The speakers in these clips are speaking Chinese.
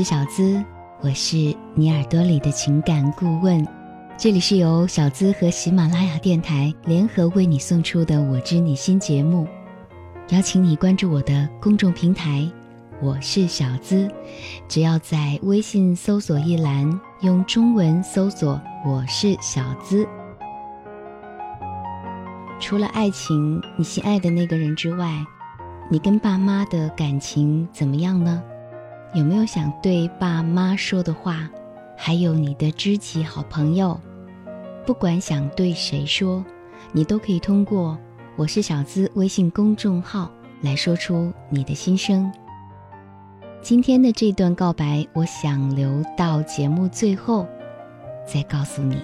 是小资，我是你耳朵里的情感顾问。这里是由小资和喜马拉雅电台联合为你送出的《我知你心》节目，邀请你关注我的公众平台。我是小资，只要在微信搜索一栏用中文搜索“我是小资”。除了爱情，你心爱的那个人之外，你跟爸妈的感情怎么样呢？有没有想对爸妈说的话？还有你的知己好朋友，不管想对谁说，你都可以通过“我是小资”微信公众号来说出你的心声。今天的这段告白，我想留到节目最后再告诉你。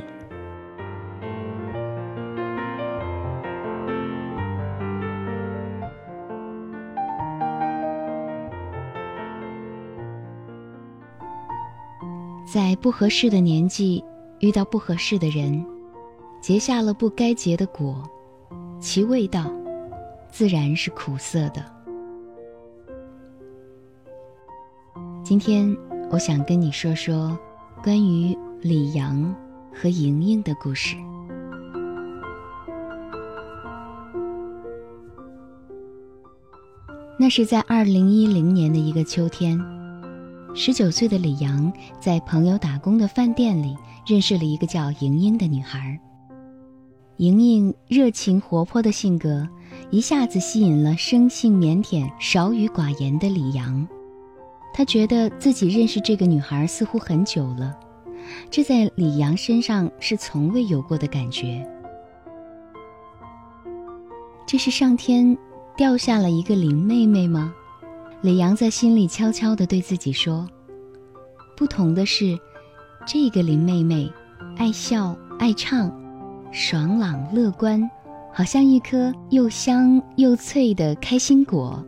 在不合适的年纪遇到不合适的人，结下了不该结的果，其味道自然是苦涩的。今天我想跟你说说关于李阳和莹莹的故事。那是在二零一零年的一个秋天。十九岁的李阳在朋友打工的饭店里认识了一个叫莹莹的女孩。莹莹热情活泼的性格一下子吸引了生性腼腆、少语寡言的李阳。他觉得自己认识这个女孩似乎很久了，这在李阳身上是从未有过的感觉。这是上天掉下了一个林妹妹吗？李阳在心里悄悄地对自己说：“不同的是，这个林妹妹，爱笑爱唱，爽朗乐观，好像一颗又香又脆的开心果。”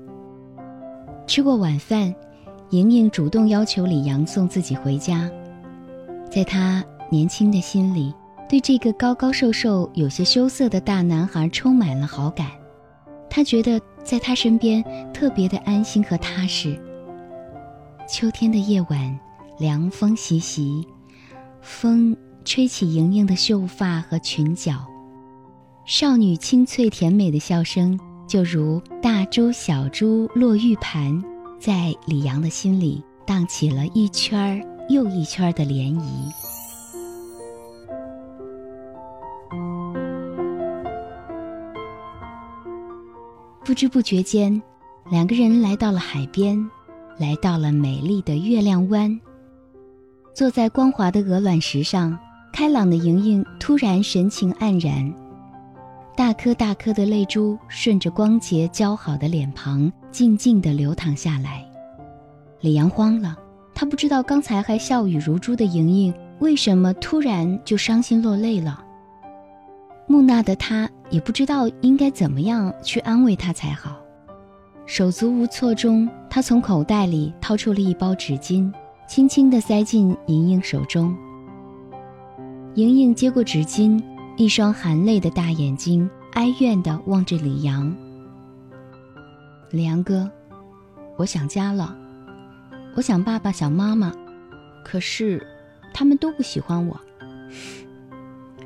吃过晚饭，莹莹主动要求李阳送自己回家。在她年轻的心里，对这个高高瘦瘦、有些羞涩的大男孩充满了好感。她觉得。在他身边特别的安心和踏实。秋天的夜晚，凉风习习，风吹起莹莹的秀发和裙角，少女清脆甜美的笑声就如大珠小珠落玉盘，在李阳的心里荡起了一圈儿又一圈儿的涟漪。不知不觉间，两个人来到了海边，来到了美丽的月亮湾。坐在光滑的鹅卵石上，开朗的莹莹突然神情黯然，大颗大颗的泪珠顺着光洁姣好的脸庞静静地流淌下来。李阳慌了，他不知道刚才还笑语如珠的莹莹为什么突然就伤心落泪了。木讷的他也不知道应该怎么样去安慰她才好，手足无措中，他从口袋里掏出了一包纸巾，轻轻地塞进莹莹手中。莹莹接过纸巾，一双含泪的大眼睛哀怨地望着李阳。李阳哥，我想家了，我想爸爸，想妈妈，可是他们都不喜欢我，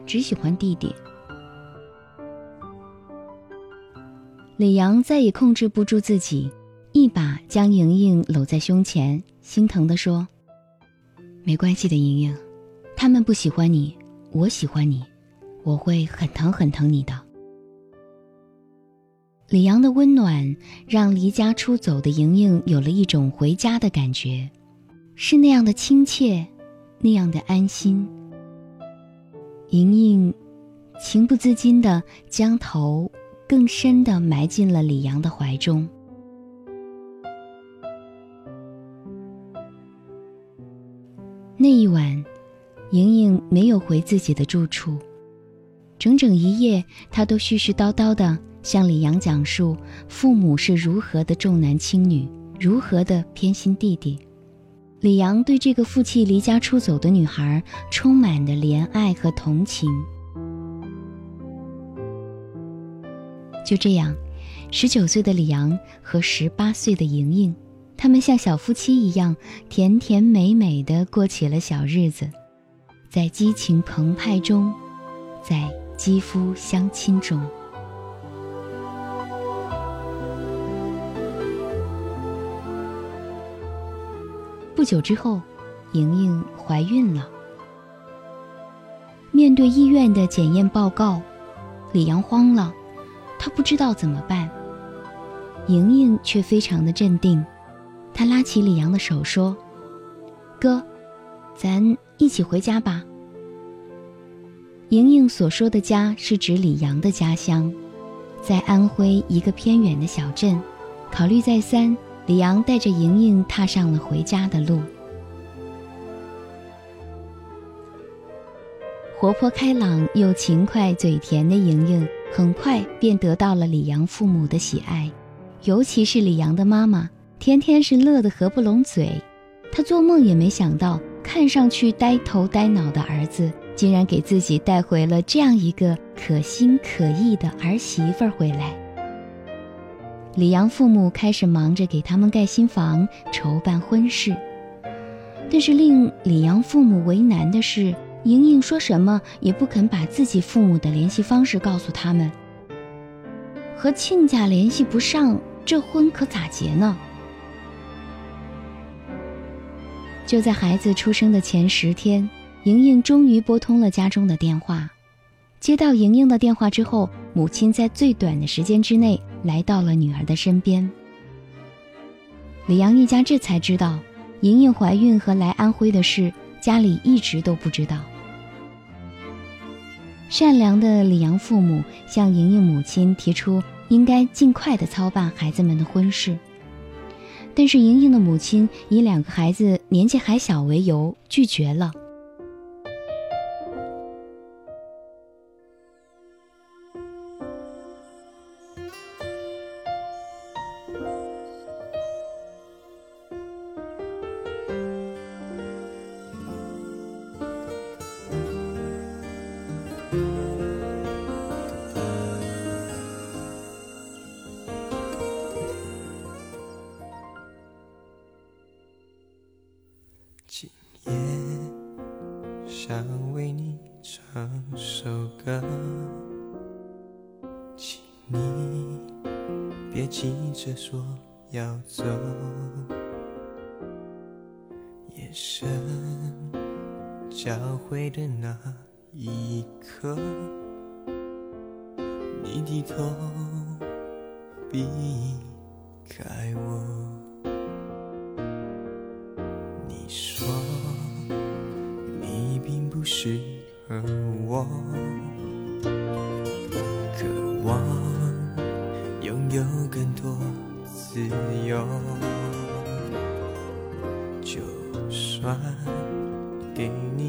只喜欢弟弟。李阳再也控制不住自己，一把将莹莹搂在胸前，心疼地说：“没关系的，莹莹，他们不喜欢你，我喜欢你，我会很疼很疼你的。”李阳的温暖让离家出走的莹莹有了一种回家的感觉，是那样的亲切，那样的安心。莹莹情不自禁地将头更深地埋进了李阳的怀中。那一晚，莹莹没有回自己的住处，整整一夜，她都絮絮叨叨地向李阳讲述父母是如何的重男轻女，如何的偏心弟弟。李阳对这个负气离家出走的女孩充满的怜爱和同情。就这样，十九岁的李阳和十八岁的莹莹，他们像小夫妻一样甜甜美美的过起了小日子，在激情澎湃中，在肌肤相亲中。不久之后，莹莹怀孕了。面对医院的检验报告，李阳慌了。他不知道怎么办，莹莹却非常的镇定。她拉起李阳的手说：“哥，咱一起回家吧。”莹莹所说的家是指李阳的家乡，在安徽一个偏远的小镇。考虑再三，李阳带着莹莹踏上了回家的路。活泼开朗又勤快嘴甜的莹莹。很快便得到了李阳父母的喜爱，尤其是李阳的妈妈，天天是乐得合不拢嘴。她做梦也没想到，看上去呆头呆脑的儿子，竟然给自己带回了这样一个可心可意的儿媳妇儿回来。李阳父母开始忙着给他们盖新房、筹办婚事，但是令李阳父母为难的是。莹莹说什么也不肯把自己父母的联系方式告诉他们。和亲家联系不上，这婚可咋结呢？就在孩子出生的前十天，莹莹终于拨通了家中的电话。接到莹莹的电话之后，母亲在最短的时间之内来到了女儿的身边。李阳一家这才知道，莹莹怀孕和来安徽的事，家里一直都不知道。善良的李阳父母向莹莹母亲提出，应该尽快的操办孩子们的婚事。但是莹莹的母亲以两个孩子年纪还小为由，拒绝了。交汇的那一刻，你低头避开我。你说你并不适合我，渴望拥有更多自由。就算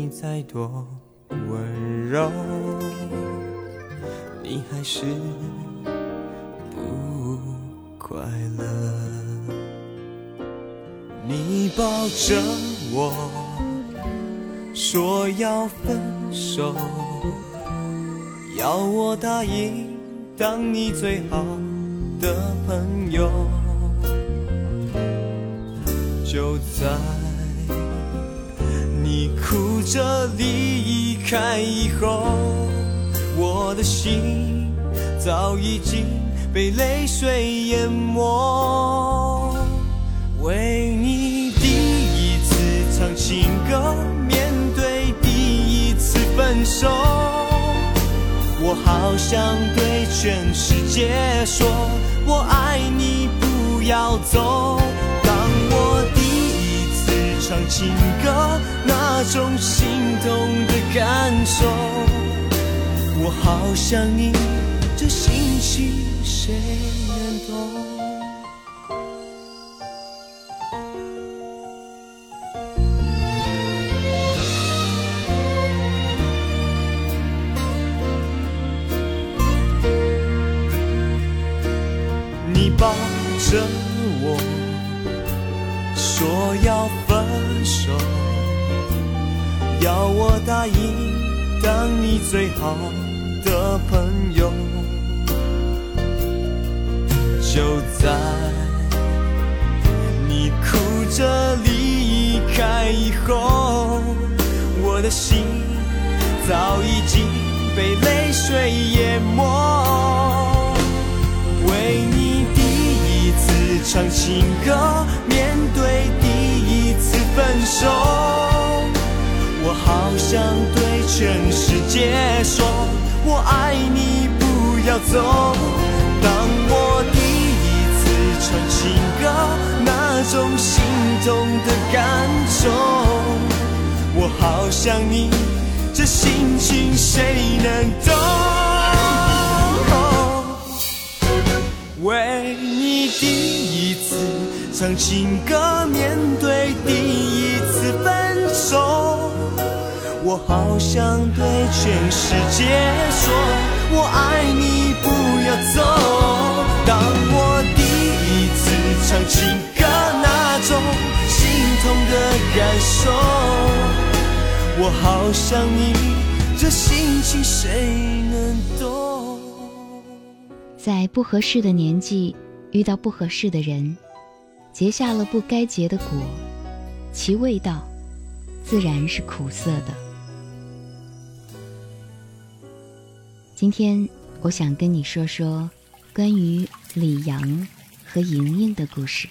你再多温柔，你还是不快乐。你抱着我。说要分手，要我答应当你最好的朋友。就在你哭着离开以后，我的心早已经被泪水淹没。为你第一次唱情歌。面对第一次分手，我好想对全世界说，我爱你，不要走。唱情歌，那种心痛的感受，我好想你，这心情谁？我爱你，不要走。当我第一次唱情歌，那种心动的感受，我好想你，这心情谁能懂？为你第一次唱情歌，面对第一次分手，我好想对全世界说，我爱你，不要走。当我第一次唱情歌，那种心痛的感受，我好想你，这心情谁能懂？在不合适的年纪遇到不合适的人，结下了不该结的果，其味道自然是苦涩的。今天我想跟你说说关于李阳和莹莹的故事。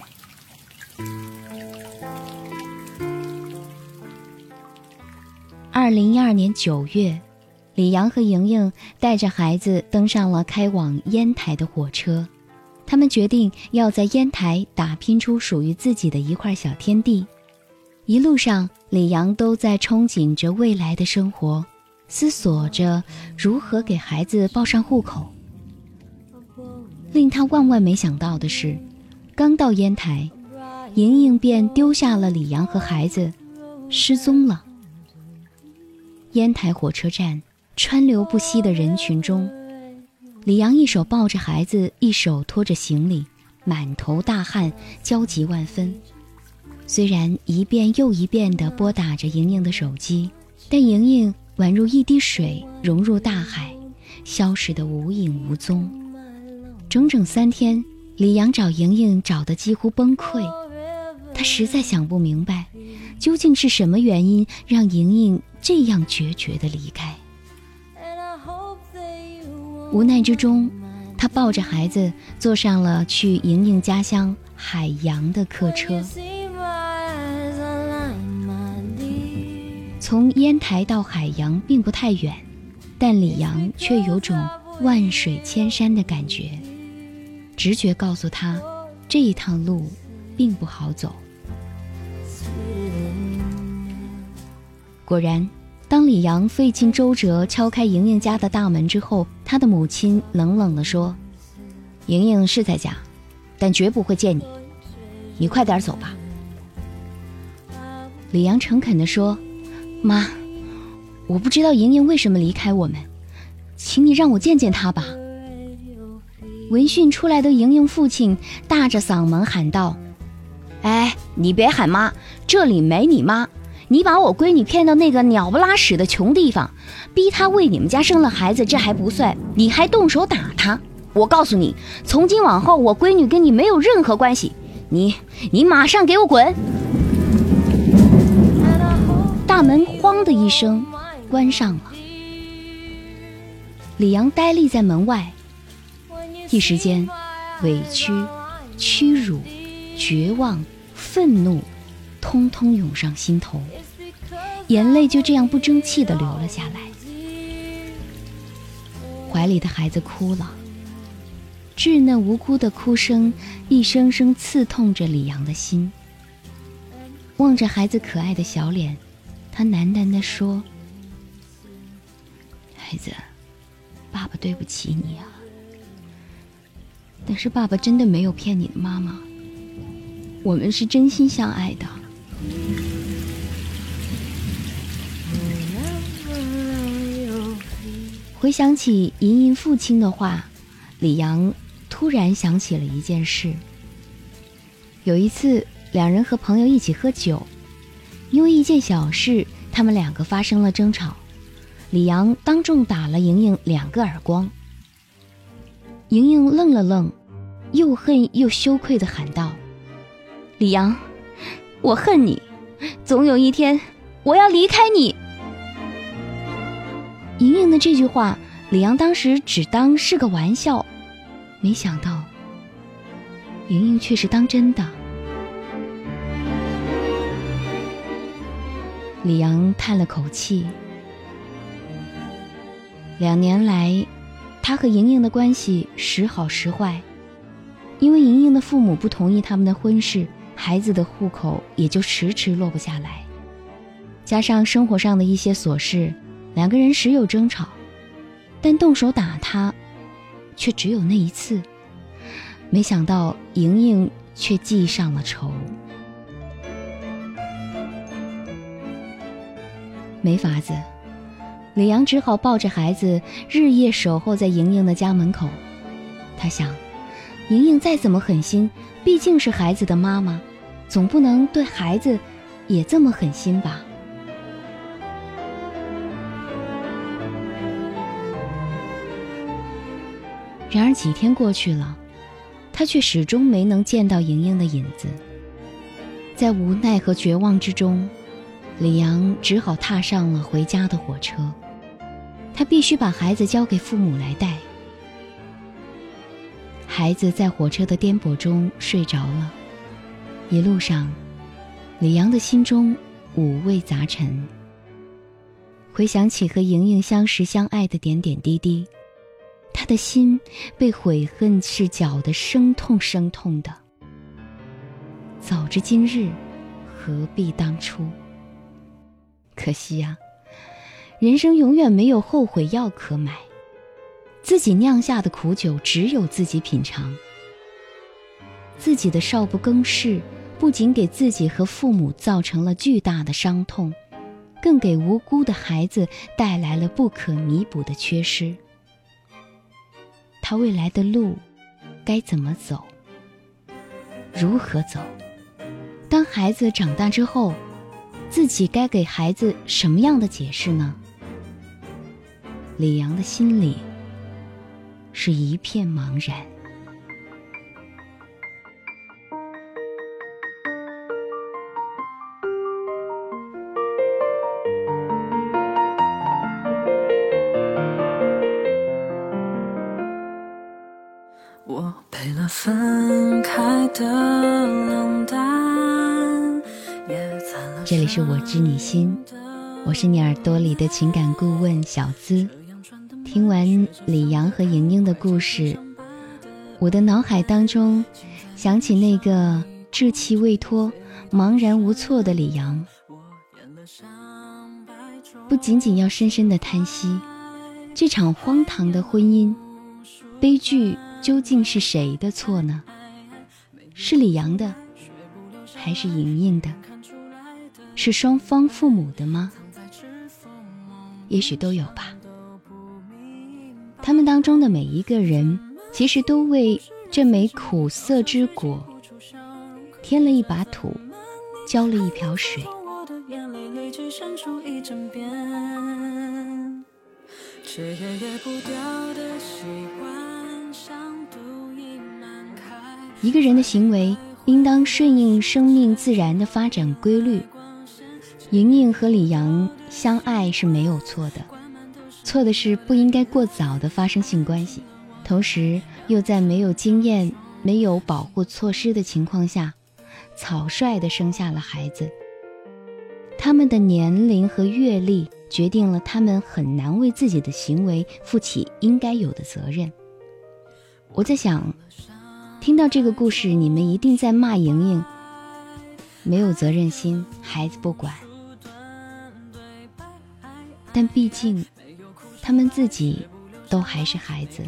二零一二年九月。李阳和莹莹带着孩子登上了开往烟台的火车，他们决定要在烟台打拼出属于自己的一块小天地。一路上，李阳都在憧憬着未来的生活，思索着如何给孩子报上户口。令他万万没想到的是，刚到烟台，莹莹便丢下了李阳和孩子，失踪了。烟台火车站。川流不息的人群中，李阳一手抱着孩子，一手拖着行李，满头大汗，焦急万分。虽然一遍又一遍地拨打着莹莹的手机，但莹莹宛如一滴水融入大海，消失得无影无踪。整整三天，李阳找莹莹找得几乎崩溃。他实在想不明白，究竟是什么原因让莹莹这样决绝地离开。无奈之中，他抱着孩子坐上了去莹莹家乡海洋的客车。从烟台到海洋并不太远，但李阳却有种万水千山的感觉。直觉告诉他，这一趟路并不好走。果然。当李阳费尽周折敲开莹莹家的大门之后，他的母亲冷冷地说：“莹莹是在家，但绝不会见你。你快点走吧。”李阳诚恳地说：“妈，我不知道莹莹为什么离开我们，请你让我见见她吧。”闻讯出来的莹莹父亲大着嗓门喊道：“哎，你别喊妈，这里没你妈。”你把我闺女骗到那个鸟不拉屎的穷地方，逼她为你们家生了孩子，这还不算，你还动手打她。我告诉你，从今往后，我闺女跟你没有任何关系。你，你马上给我滚！大门的一声关上了。李阳呆立在门外，一时间，委屈、屈辱、绝望、愤怒。通通涌上心头，眼泪就这样不争气的流了下来。怀里的孩子哭了，稚嫩无辜的哭声一声声刺痛着李阳的心。望着孩子可爱的小脸，他喃喃地说：“孩子，爸爸对不起你啊。但是爸爸真的没有骗你的妈妈，我们是真心相爱的。回想起莹莹父亲的话，李阳突然想起了一件事。有一次，两人和朋友一起喝酒，因为一件小事，他们两个发生了争吵。李阳当众打了莹莹两个耳光。莹莹愣了愣，又恨又羞愧的喊道：“李阳，我恨你，总有一天我要离开你。”莹莹的这句话，李阳当时只当是个玩笑，没想到莹莹却是当真的。李阳叹了口气，两年来，他和莹莹的关系时好时坏，因为莹莹的父母不同意他们的婚事，孩子的户口也就迟迟落不下来，加上生活上的一些琐事。两个人时有争吵，但动手打他，却只有那一次。没想到莹莹却记上了仇。没法子，李阳只好抱着孩子，日夜守候在莹莹的家门口。他想，莹莹再怎么狠心，毕竟是孩子的妈妈，总不能对孩子也这么狠心吧。然而几天过去了，他却始终没能见到莹莹的影子。在无奈和绝望之中，李阳只好踏上了回家的火车。他必须把孩子交给父母来带。孩子在火车的颠簸中睡着了，一路上，李阳的心中五味杂陈。回想起和莹莹相识相爱的点点滴滴。他的心被悔恨是搅得生痛生痛的。早知今日，何必当初？可惜呀，人生永远没有后悔药可买，自己酿下的苦酒只有自己品尝。自己的少不更事，不仅给自己和父母造成了巨大的伤痛，更给无辜的孩子带来了不可弥补的缺失。他未来的路该怎么走？如何走？当孩子长大之后，自己该给孩子什么样的解释呢？李阳的心里是一片茫然。是我知你心，我是你耳朵里的情感顾问小资。听完李阳和莹莹的故事，我的脑海当中想起那个稚气未脱、茫然无措的李阳，不仅仅要深深的叹息，这场荒唐的婚姻悲剧。究竟是谁的错呢？是李阳的，还是莹莹的？是双方父母的吗？也许都有吧。他们当中的每一个人，其实都为这枚苦涩之果添了一把土，浇了一瓢水。一个人的行为应当顺应生命自然的发展规律。莹莹和李阳相爱是没有错的，错的是不应该过早的发生性关系，同时又在没有经验、没有保护措施的情况下，草率的生下了孩子。他们的年龄和阅历决定了他们很难为自己的行为负起应该有的责任。我在想。听到这个故事，你们一定在骂莹莹没有责任心，孩子不管。但毕竟，他们自己都还是孩子。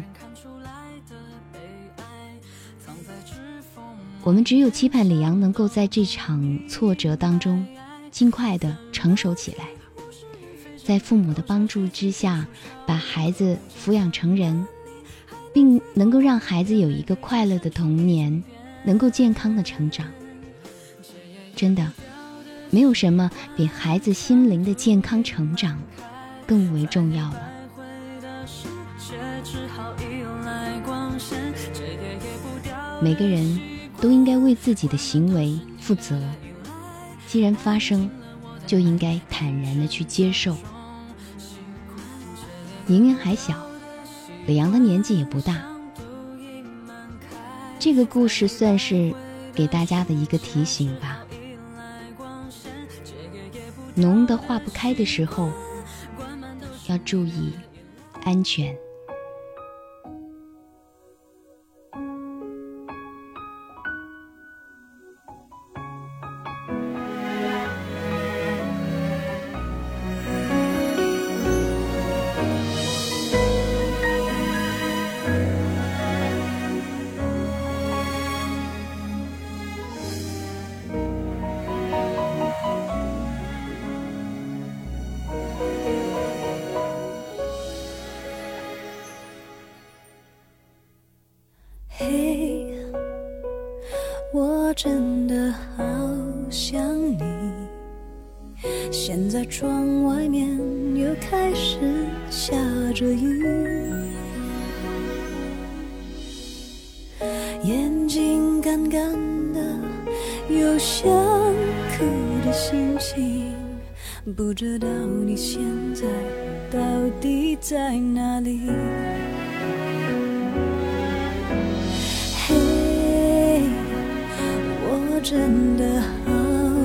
我们只有期盼李阳能够在这场挫折当中，尽快的成熟起来，在父母的帮助之下，把孩子抚养成人，并能够让孩子有一个快乐的童年，能够健康的成长。真的，没有什么比孩子心灵的健康成长更为重要了。每个人。都应该为自己的行为负责。既然发生，就应该坦然的去接受。莹莹还小，李阳的年纪也不大。这个故事算是给大家的一个提醒吧。浓的化不开的时候，要注意安全。不知道你现在到底在哪里？真的好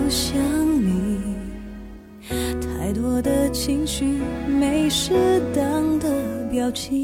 想你，太多的情绪没适当的表情，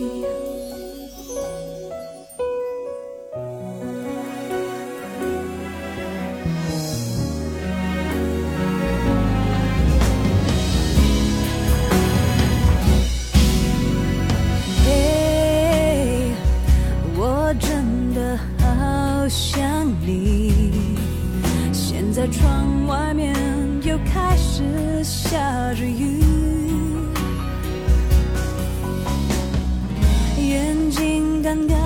下着雨眼睛干干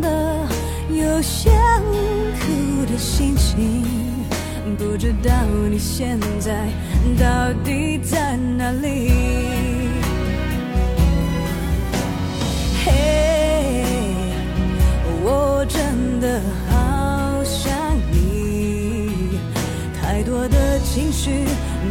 的有想哭的心情不知道你现在到底在哪里。嘿我真的好想你太多的情绪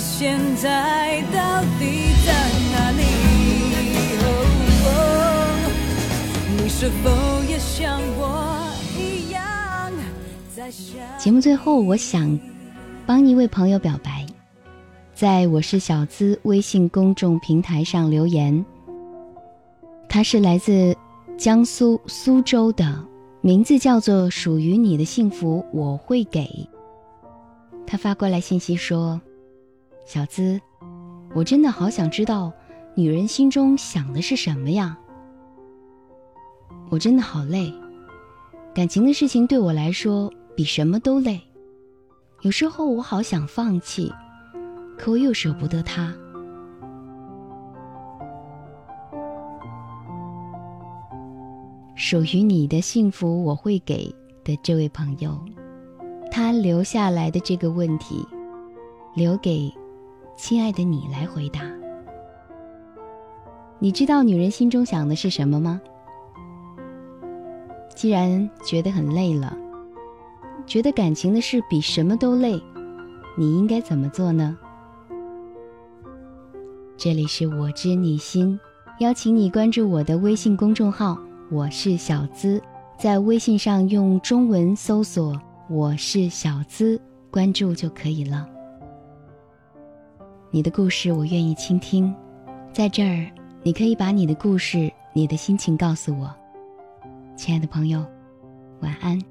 现在到底在哪里？你是否也像我一样在想？节目最后，我想帮一位朋友表白，在我是小资微信公众平台上留言。他是来自江苏苏州的。名字叫做属于你的幸福，我会给。他发过来信息说：“小资，我真的好想知道女人心中想的是什么呀。我真的好累，感情的事情对我来说比什么都累。有时候我好想放弃，可我又舍不得他。”属于你的幸福，我会给的这位朋友，他留下来的这个问题，留给亲爱的你来回答。你知道女人心中想的是什么吗？既然觉得很累了，觉得感情的事比什么都累，你应该怎么做呢？这里是我知你心，邀请你关注我的微信公众号。我是小资，在微信上用中文搜索“我是小资”，关注就可以了。你的故事我愿意倾听，在这儿你可以把你的故事、你的心情告诉我，亲爱的朋友，晚安。